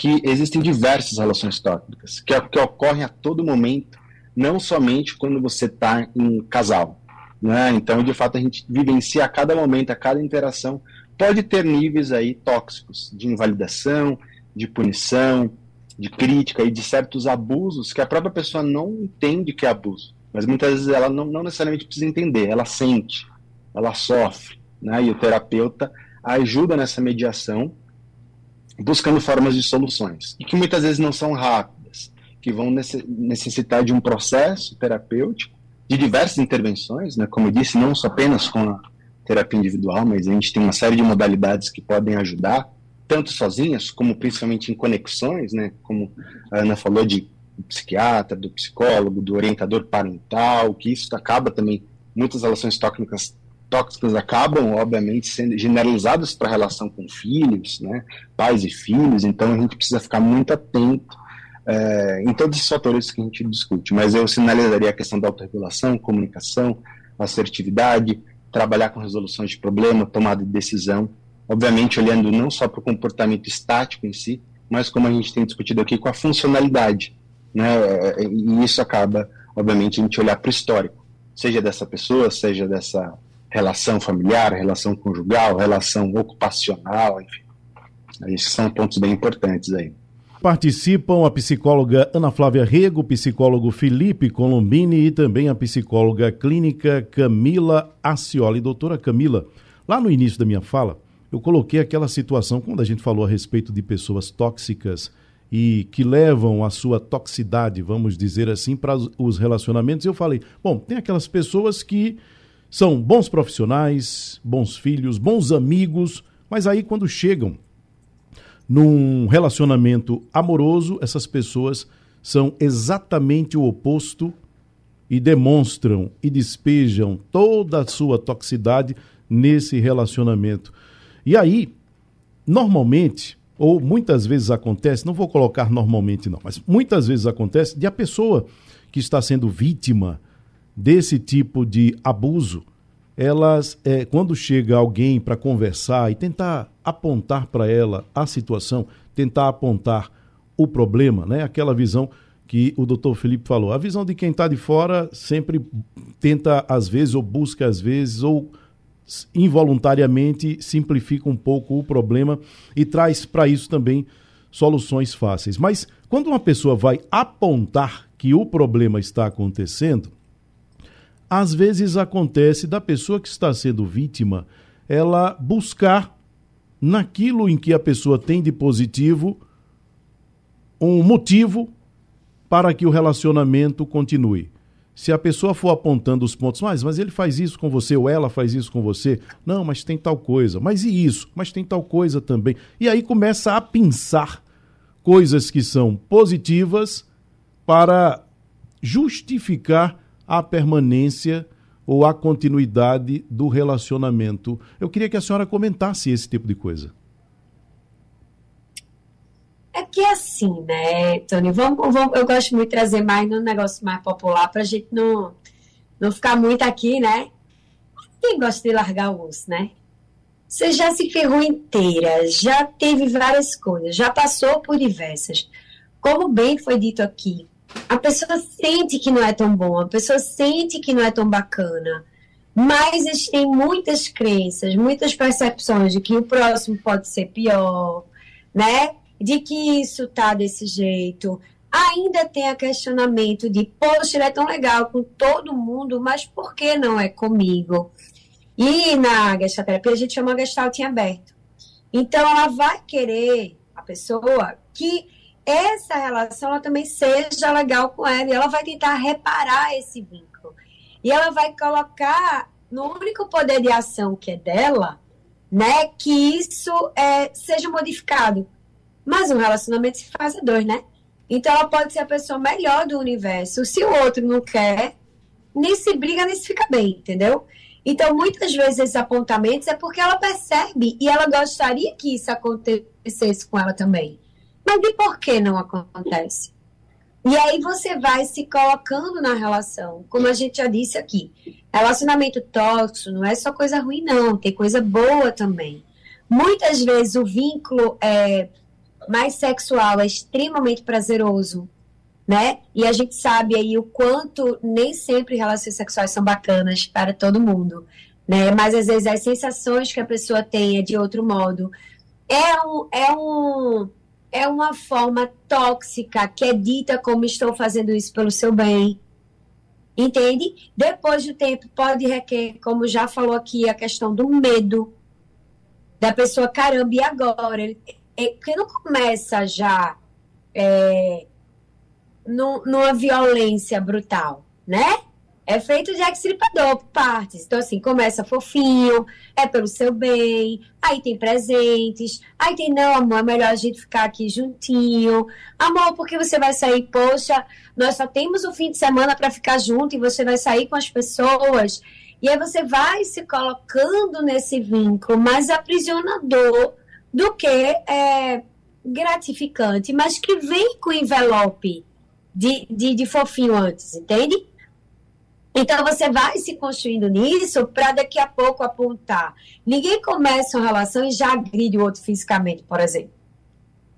que existem diversas relações tóxicas, que, que ocorrem a todo momento, não somente quando você está em casal. Né? Então, de fato, a gente vivencia a cada momento, a cada interação, pode ter níveis aí tóxicos de invalidação, de punição, de crítica e de certos abusos que a própria pessoa não entende que é abuso. Mas muitas vezes ela não, não necessariamente precisa entender, ela sente, ela sofre. Né? E o terapeuta ajuda nessa mediação, buscando formas de soluções. E que muitas vezes não são rápidas, que vão necessitar de um processo terapêutico, de diversas intervenções, né? como eu disse, não só apenas com a terapia individual, mas a gente tem uma série de modalidades que podem ajudar, tanto sozinhas, como principalmente em conexões, né? como a Ana falou de do psiquiatra, do psicólogo, do orientador parental, que isso acaba também, muitas relações tóxicas, tóxicas acabam, obviamente, sendo generalizadas para a relação com filhos, né, pais e filhos, então a gente precisa ficar muito atento é, em todos esses fatores que a gente discute. Mas eu sinalizaria a questão da autorregulação, comunicação, assertividade, trabalhar com resoluções de problema, tomada de decisão, obviamente olhando não só para o comportamento estático em si, mas como a gente tem discutido aqui, com a funcionalidade né? E isso acaba, obviamente, a gente olhar para o histórico, seja dessa pessoa, seja dessa relação familiar, relação conjugal, relação ocupacional, enfim. Esses são pontos bem importantes aí. Participam a psicóloga Ana Flávia Rego, o psicólogo Felipe Colombini e também a psicóloga clínica Camila Acioli. Doutora Camila, lá no início da minha fala, eu coloquei aquela situação, quando a gente falou a respeito de pessoas tóxicas e que levam a sua toxicidade, vamos dizer assim, para os relacionamentos. Eu falei, bom, tem aquelas pessoas que são bons profissionais, bons filhos, bons amigos, mas aí quando chegam num relacionamento amoroso, essas pessoas são exatamente o oposto e demonstram e despejam toda a sua toxicidade nesse relacionamento. E aí, normalmente, ou muitas vezes acontece, não vou colocar normalmente não, mas muitas vezes acontece de a pessoa que está sendo vítima desse tipo de abuso, elas, é, quando chega alguém para conversar e tentar apontar para ela a situação, tentar apontar o problema, né? Aquela visão que o doutor Felipe falou. A visão de quem está de fora sempre tenta, às vezes, ou busca, às vezes, ou involuntariamente simplifica um pouco o problema e traz para isso também soluções fáceis. Mas quando uma pessoa vai apontar que o problema está acontecendo, às vezes acontece da pessoa que está sendo vítima ela buscar naquilo em que a pessoa tem de positivo um motivo para que o relacionamento continue se a pessoa for apontando os pontos, mas, mas ele faz isso com você, ou ela faz isso com você, não, mas tem tal coisa, mas e isso? Mas tem tal coisa também. E aí começa a pensar coisas que são positivas para justificar a permanência ou a continuidade do relacionamento. Eu queria que a senhora comentasse esse tipo de coisa. É que é assim, né, Tony? Vamos, vamos, eu gosto muito de trazer mais no negócio mais popular para a gente não, não ficar muito aqui, né? Quem gosta de largar o osso, né? Você já se ferrou inteira, já teve várias coisas, já passou por diversas. Como bem foi dito aqui, a pessoa sente que não é tão bom, a pessoa sente que não é tão bacana, mas existem muitas crenças, muitas percepções de que o próximo pode ser pior, né? de que isso tá desse jeito. Ainda tem a questionamento de, poxa, ele é tão legal com todo mundo, mas por que não é comigo? E na gestalterapia a gente chama gestalt em aberto. Então ela vai querer, a pessoa, que essa relação ela também seja legal com ela e ela vai tentar reparar esse vínculo. E ela vai colocar no único poder de ação que é dela, né, que isso é, seja modificado. Mas um relacionamento se faz a dois, né? Então ela pode ser a pessoa melhor do universo. Se o outro não quer, nem se briga, nem se fica bem, entendeu? Então, muitas vezes esses apontamentos é porque ela percebe e ela gostaria que isso acontecesse com ela também. Mas e por que não acontece? E aí você vai se colocando na relação. Como a gente já disse aqui, relacionamento tóxico não é só coisa ruim, não, tem coisa boa também. Muitas vezes o vínculo é, mais sexual é extremamente prazeroso, né? E a gente sabe aí o quanto nem sempre relações sexuais são bacanas para todo mundo, né? Mas às vezes as sensações que a pessoa tem é de outro modo. É um, é um é uma forma tóxica que é dita como estou fazendo isso pelo seu bem. Entende? Depois do tempo, pode requer, como já falou aqui, a questão do medo da pessoa, caramba, e agora? Ele, é, porque não começa já é, numa violência brutal, né? É feito de extripador por partes. Então, assim, começa fofinho, é pelo seu bem, aí tem presentes, aí tem, não, amor, é melhor a gente ficar aqui juntinho. Amor, porque você vai sair, poxa, nós só temos o fim de semana para ficar junto e você vai sair com as pessoas. E aí você vai se colocando nesse vínculo mais aprisionador do que é, gratificante, mas que vem com envelope de, de, de fofinho antes, entende? Então você vai se construindo nisso para daqui a pouco apontar. Ninguém começa uma relação e já agride o outro fisicamente, por exemplo.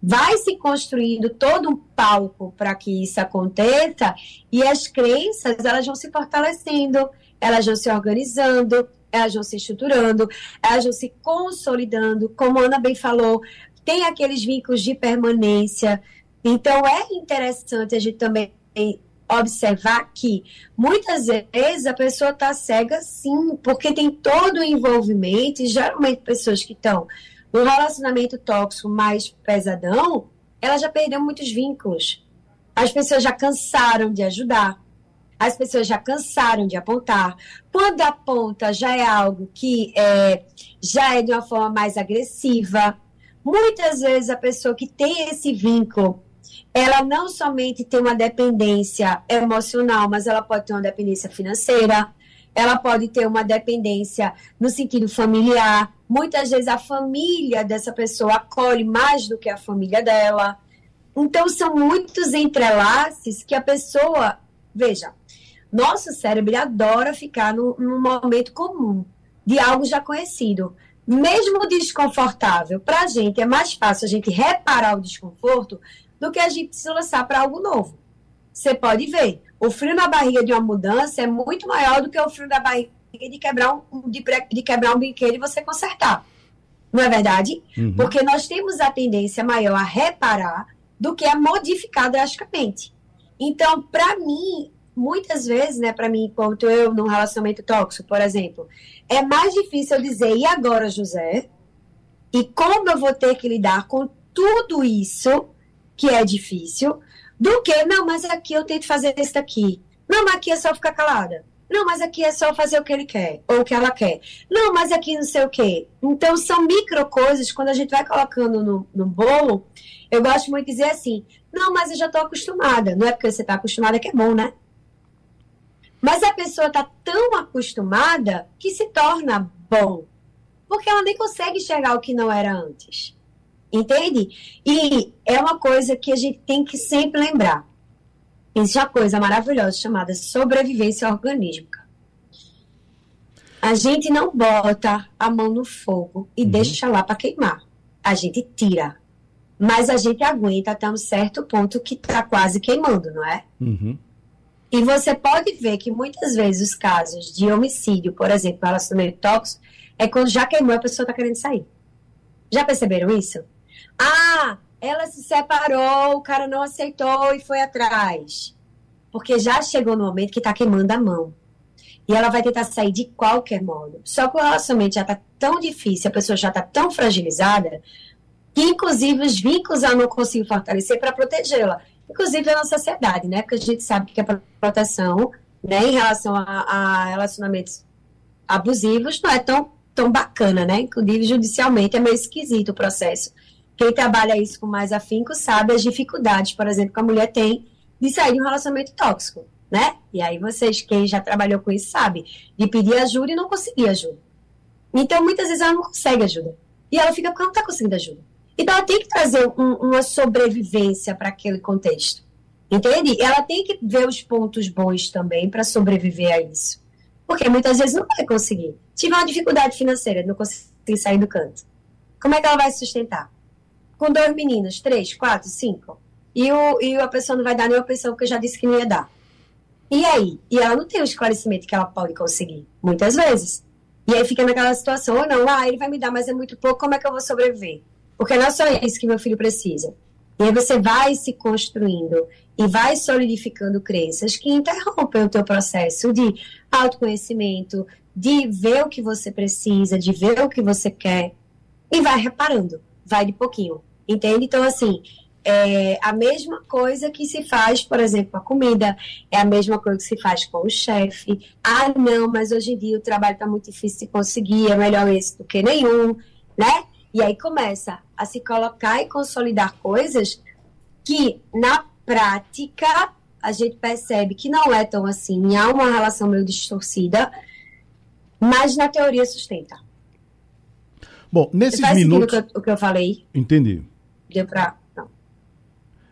Vai se construindo todo um palco para que isso aconteça e as crenças elas vão se fortalecendo, elas vão se organizando, elas vão se estruturando, elas vão se consolidando. Como a Ana bem falou, tem aqueles vínculos de permanência. Então é interessante a gente também observar que muitas vezes a pessoa está cega sim, porque tem todo o envolvimento, e geralmente pessoas que estão no relacionamento tóxico mais pesadão, ela já perdeu muitos vínculos. As pessoas já cansaram de ajudar. As pessoas já cansaram de apontar. Quando aponta, já é algo que é, já é de uma forma mais agressiva. Muitas vezes a pessoa que tem esse vínculo ela não somente tem uma dependência emocional, mas ela pode ter uma dependência financeira, ela pode ter uma dependência no sentido familiar. Muitas vezes a família dessa pessoa acolhe mais do que a família dela. Então, são muitos entrelaces que a pessoa. Veja, nosso cérebro adora ficar num momento comum, de algo já conhecido. Mesmo desconfortável, para a gente é mais fácil a gente reparar o desconforto do que a gente se lançar para algo novo. Você pode ver, o frio na barriga de uma mudança é muito maior do que o frio da barriga de quebrar um, de, de quebrar um brinquedo e você consertar. Não é verdade? Uhum. Porque nós temos a tendência maior a reparar do que a modificar drasticamente. Então, para mim, muitas vezes, né, para mim, enquanto eu num relacionamento tóxico, por exemplo, é mais difícil eu dizer, e agora, José? E como eu vou ter que lidar com tudo isso que é difícil, do que, não, mas aqui eu tento fazer isso daqui. Não, mas aqui é só ficar calada. Não, mas aqui é só fazer o que ele quer, ou o que ela quer. Não, mas aqui não sei o quê. Então, são micro coisas, quando a gente vai colocando no, no bolo, eu gosto muito de dizer assim, não, mas eu já estou acostumada. Não é porque você está acostumada que é bom, né? Mas a pessoa está tão acostumada que se torna bom. Porque ela nem consegue enxergar o que não era antes. Entende? E é uma coisa que a gente tem que sempre lembrar. Existe uma coisa maravilhosa chamada sobrevivência organística. A gente não bota a mão no fogo e uhum. deixa lá para queimar. A gente tira. Mas a gente aguenta até um certo ponto que está quase queimando, não é? Uhum. E você pode ver que muitas vezes os casos de homicídio, por exemplo, relacionamento tóxico, é quando já queimou a pessoa está querendo sair. Já perceberam isso? Ah, ela se separou, o cara não aceitou e foi atrás. Porque já chegou no momento que está queimando a mão. E ela vai tentar sair de qualquer modo. Só que o relacionamento já está tão difícil, a pessoa já está tão fragilizada, que inclusive os vínculos ela não conseguiu fortalecer para protegê-la. Inclusive a nossa sociedade, né? Porque a gente sabe que a proteção né, em relação a, a relacionamentos abusivos não é tão, tão bacana, né? Inclusive judicialmente é meio esquisito o processo quem trabalha isso com mais afinco sabe as dificuldades, por exemplo, que a mulher tem de sair de um relacionamento tóxico. né? E aí vocês, quem já trabalhou com isso, sabe, de pedir ajuda e não conseguir ajuda. Então, muitas vezes ela não consegue ajuda. E ela fica porque ela não está conseguindo ajuda. Então, ela tem que trazer um, uma sobrevivência para aquele contexto. Entende? Ela tem que ver os pontos bons também para sobreviver a isso. Porque muitas vezes não vai conseguir. Tive uma dificuldade financeira, não consegui sair do canto. Como é que ela vai se sustentar? Com dois meninos, três, quatro, cinco. E, o, e a pessoa não vai dar nenhuma pensão porque eu já disse que não ia dar. E aí? E ela não tem o esclarecimento que ela pode conseguir, muitas vezes. E aí fica naquela situação, ou não, ah, ele vai me dar, mas é muito pouco, como é que eu vou sobreviver? Porque não é só isso que meu filho precisa. E aí você vai se construindo e vai solidificando crenças que interrompem o teu processo de autoconhecimento, de ver o que você precisa, de ver o que você quer e vai reparando, vai de pouquinho, entende? Então, assim, é a mesma coisa que se faz, por exemplo, com a comida, é a mesma coisa que se faz com o chefe. Ah, não, mas hoje em dia o trabalho está muito difícil de conseguir, é melhor esse do que nenhum, né? E aí começa a se colocar e consolidar coisas que na prática a gente percebe que não é tão assim, há uma relação meio distorcida, mas na teoria sustenta. Bom, nesses minutos. O que, eu, o que eu falei? Entendi. Deu para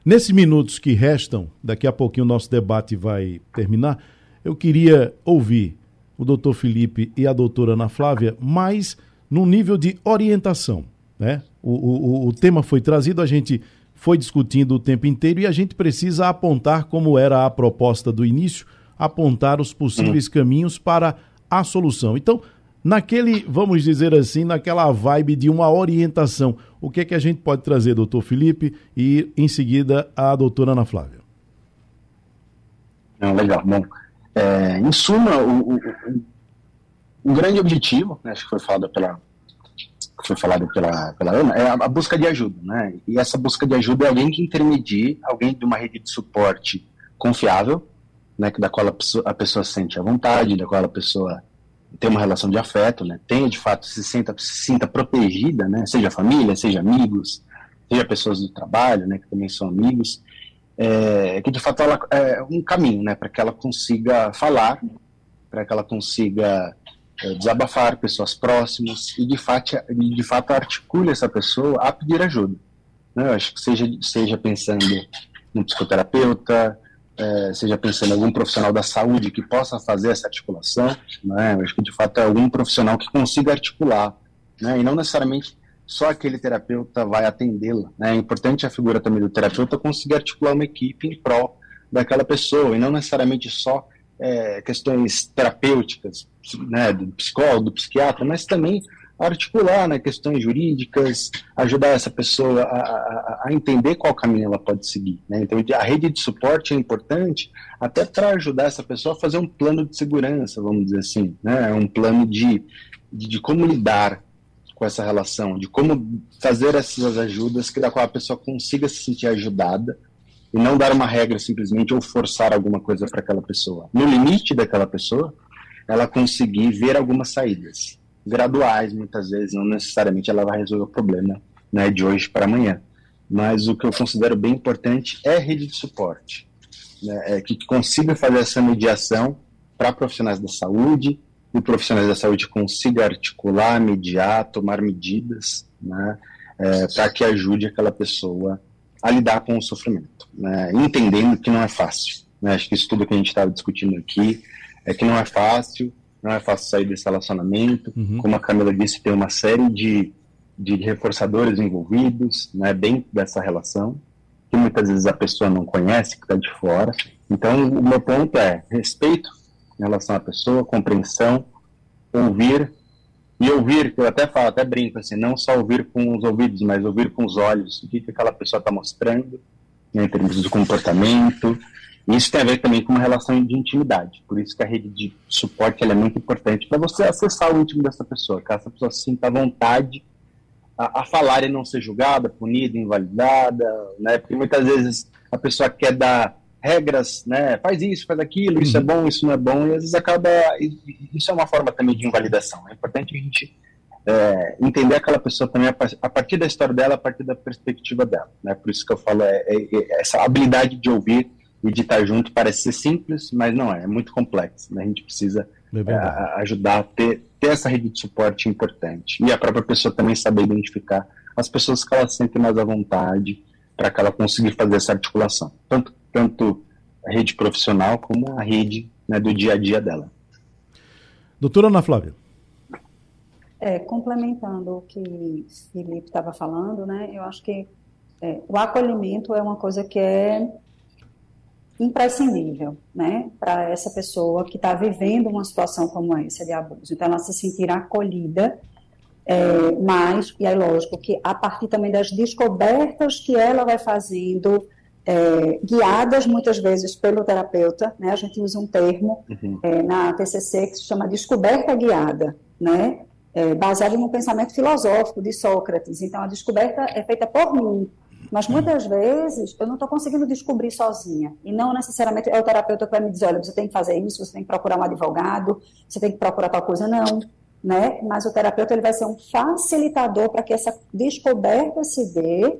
Nesses minutos que restam, daqui a pouquinho o nosso debate vai terminar, eu queria ouvir o doutor Felipe e a doutora Ana Flávia mais no nível de orientação. Né? O, o, o tema foi trazido, a gente foi discutindo o tempo inteiro e a gente precisa apontar, como era a proposta do início, apontar os possíveis uhum. caminhos para a solução. Então, naquele, vamos dizer assim, naquela vibe de uma orientação. O que é que a gente pode trazer, doutor Felipe, e em seguida a doutora Ana Flávia? Não, legal. Bom, é, em suma, o, o, o, grande objetivo, né, acho que foi falado pela foi falado pela, pela Ana, é a, a, busca de ajuda, né? E essa busca de ajuda é alguém que intermedie, alguém de uma rede de suporte confiável, né, da qual a pessoa, a pessoa sente a vontade, da qual a pessoa tem uma relação de afeto, né? Tenha de fato se sinta se sinta protegida, né? Seja família, seja amigos, seja pessoas do trabalho, né? Que também são amigos, é, que de fato ela é um caminho, né? Para que ela consiga falar, para que ela consiga é, desabafar pessoas próximas e de fato de fato articule essa pessoa a pedir ajuda. Né? Eu acho que seja seja pensando no psicoterapeuta, é, seja pensando em algum profissional da saúde que possa fazer essa articulação, né? Acho que de fato é algum profissional que consiga articular, né? E não necessariamente só aquele terapeuta vai atendê-la, né? É importante a figura também do terapeuta conseguir articular uma equipe em prol daquela pessoa e não necessariamente só é, questões terapêuticas, né? Do psicólogo, do psiquiatra, mas também articular né, questões jurídicas, ajudar essa pessoa a, a, a, entender qual caminho ela pode seguir. Né? Então, a rede de suporte é importante até para ajudar essa pessoa a fazer um plano de segurança, vamos dizer assim, né? um plano de, de, de como lidar com essa relação, de como fazer essas ajudas que da qual a pessoa consiga se sentir ajudada e não dar uma regra simplesmente ou forçar alguma coisa para aquela pessoa. No limite daquela pessoa, ela conseguir ver algumas saídas graduais, muitas vezes, não necessariamente ela vai resolver o problema né, de hoje para amanhã. Mas o que eu considero bem importante é rede de suporte, né, é que consiga fazer essa mediação para profissionais da saúde, e profissionais da saúde consiga articular, mediar, tomar medidas né, é, para que ajude aquela pessoa a lidar com o sofrimento, né, entendendo que não é fácil. Né, acho que isso tudo que a gente estava discutindo aqui é que não é fácil, não é fácil sair desse relacionamento. Uhum. Como a Camila disse, tem uma série de, de reforçadores envolvidos, né, dentro dessa relação, que muitas vezes a pessoa não conhece, que está de fora. Então, o meu ponto é respeito em relação à pessoa, compreensão, ouvir, e ouvir, que eu até falo, até brinco, assim, não só ouvir com os ouvidos, mas ouvir com os olhos, o que, que aquela pessoa está mostrando, né, em termos de comportamento, isso tem a ver também com uma relação de intimidade. Por isso que a rede de suporte é muito importante para você acessar o íntimo dessa pessoa, que essa pessoa sinta à vontade a, a, falar e não ser julgada, punida, invalidada, né? Porque muitas vezes a pessoa quer dar regras, né? Faz isso, faz aquilo, isso é bom, isso não é bom, e às vezes acaba. Isso é uma forma também de invalidação. É importante a gente é, entender aquela pessoa também a, partir da história dela, a partir da perspectiva dela, né? Por isso que eu falo é, é, é essa habilidade de ouvir e de estar junto parece ser simples, mas não é, é muito complexo. Né? A gente precisa é a, ajudar a ter, ter essa rede de suporte importante. E a própria pessoa também saber identificar as pessoas que ela sente mais à vontade para que ela consiga fazer essa articulação. Tanto, tanto a rede profissional como a rede né, do dia a dia dela. Doutora Ana Flávia. É, complementando o que Felipe estava falando, né, eu acho que é, o acolhimento é uma coisa que é imprescindível, né, para essa pessoa que está vivendo uma situação como essa de abuso. Então, ela se sentir acolhida, é, mas, e é lógico que a partir também das descobertas que ela vai fazendo, é, guiadas muitas vezes pelo terapeuta, né, a gente usa um termo uhum. é, na TCC que se chama descoberta guiada, né, é, baseado um pensamento filosófico de Sócrates. Então, a descoberta é feita por mim, mas muitas vezes eu não estou conseguindo descobrir sozinha. E não necessariamente é o terapeuta que vai me dizer, olha, você tem que fazer isso, você tem que procurar um advogado, você tem que procurar tal coisa. Não. Né? Mas o terapeuta ele vai ser um facilitador para que essa descoberta se dê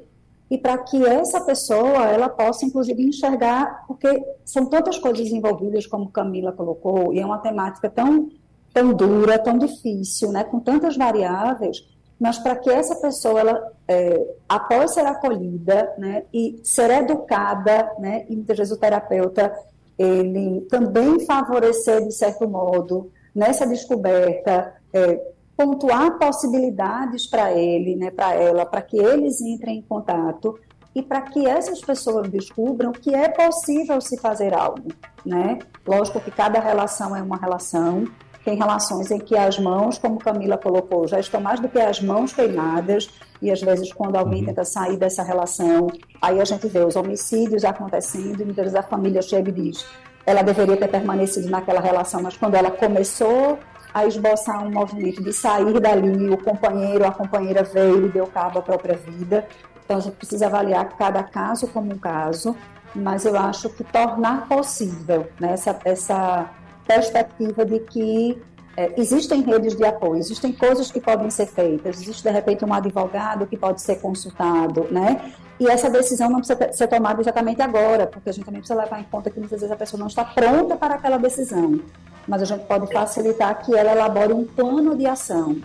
e para que essa pessoa ela possa inclusive enxergar, porque são tantas coisas envolvidas como Camila colocou, e é uma temática tão tão dura, tão difícil, né, com tantas variáveis, mas para que essa pessoa, ela, é, após ser acolhida né, e ser educada, né, e muitas vezes o terapeuta, ele também favorecer, de certo modo, nessa descoberta, é, pontuar possibilidades para ele, né, para ela, para que eles entrem em contato e para que essas pessoas descubram que é possível se fazer algo, né? Lógico que cada relação é uma relação, tem relações em que as mãos, como Camila colocou, já estão mais do que as mãos queimadas, e às vezes quando alguém uhum. tenta sair dessa relação, aí a gente vê os homicídios acontecendo, e muitas vezes a família chega e diz, ela deveria ter permanecido naquela relação, mas quando ela começou a esboçar um movimento de sair dali, o companheiro, a companheira veio e deu cabo à própria vida. Então a gente precisa avaliar cada caso como um caso, mas eu acho que tornar possível né, essa, essa perspectiva de que é, existem redes de apoio, existem coisas que podem ser feitas, existe de repente um advogado que pode ser consultado, né? E essa decisão não precisa ser tomada exatamente agora, porque a gente também precisa levar em conta que muitas vezes a pessoa não está pronta para aquela decisão, mas a gente pode facilitar que ela elabore um plano de ação.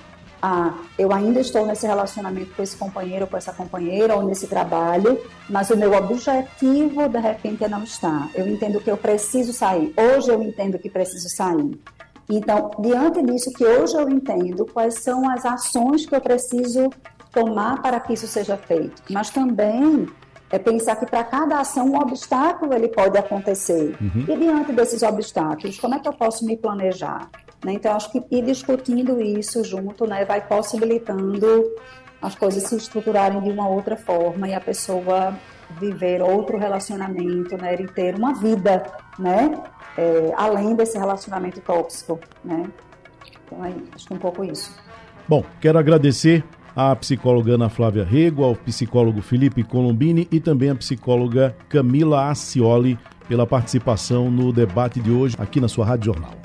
Ah, eu ainda estou nesse relacionamento com esse companheiro, com essa companheira, ou nesse trabalho, mas o meu objetivo, de repente, é não estar. Eu entendo que eu preciso sair. Hoje eu entendo que preciso sair. Então, diante disso que hoje eu entendo, quais são as ações que eu preciso tomar para que isso seja feito. Mas também é pensar que para cada ação um obstáculo ele pode acontecer. Uhum. E diante desses obstáculos, como é que eu posso me planejar? Né? Então, acho que ir discutindo isso junto né, vai possibilitando as coisas se estruturarem de uma outra forma e a pessoa viver outro relacionamento, né, e ter uma vida, né, é, além desse relacionamento tóxico, né. Então, é, acho que um pouco isso. Bom, quero agradecer à psicóloga Ana Flávia Rego, ao psicólogo Felipe Colombini e também à psicóloga Camila Acioli pela participação no debate de hoje aqui na sua Rádio Jornal.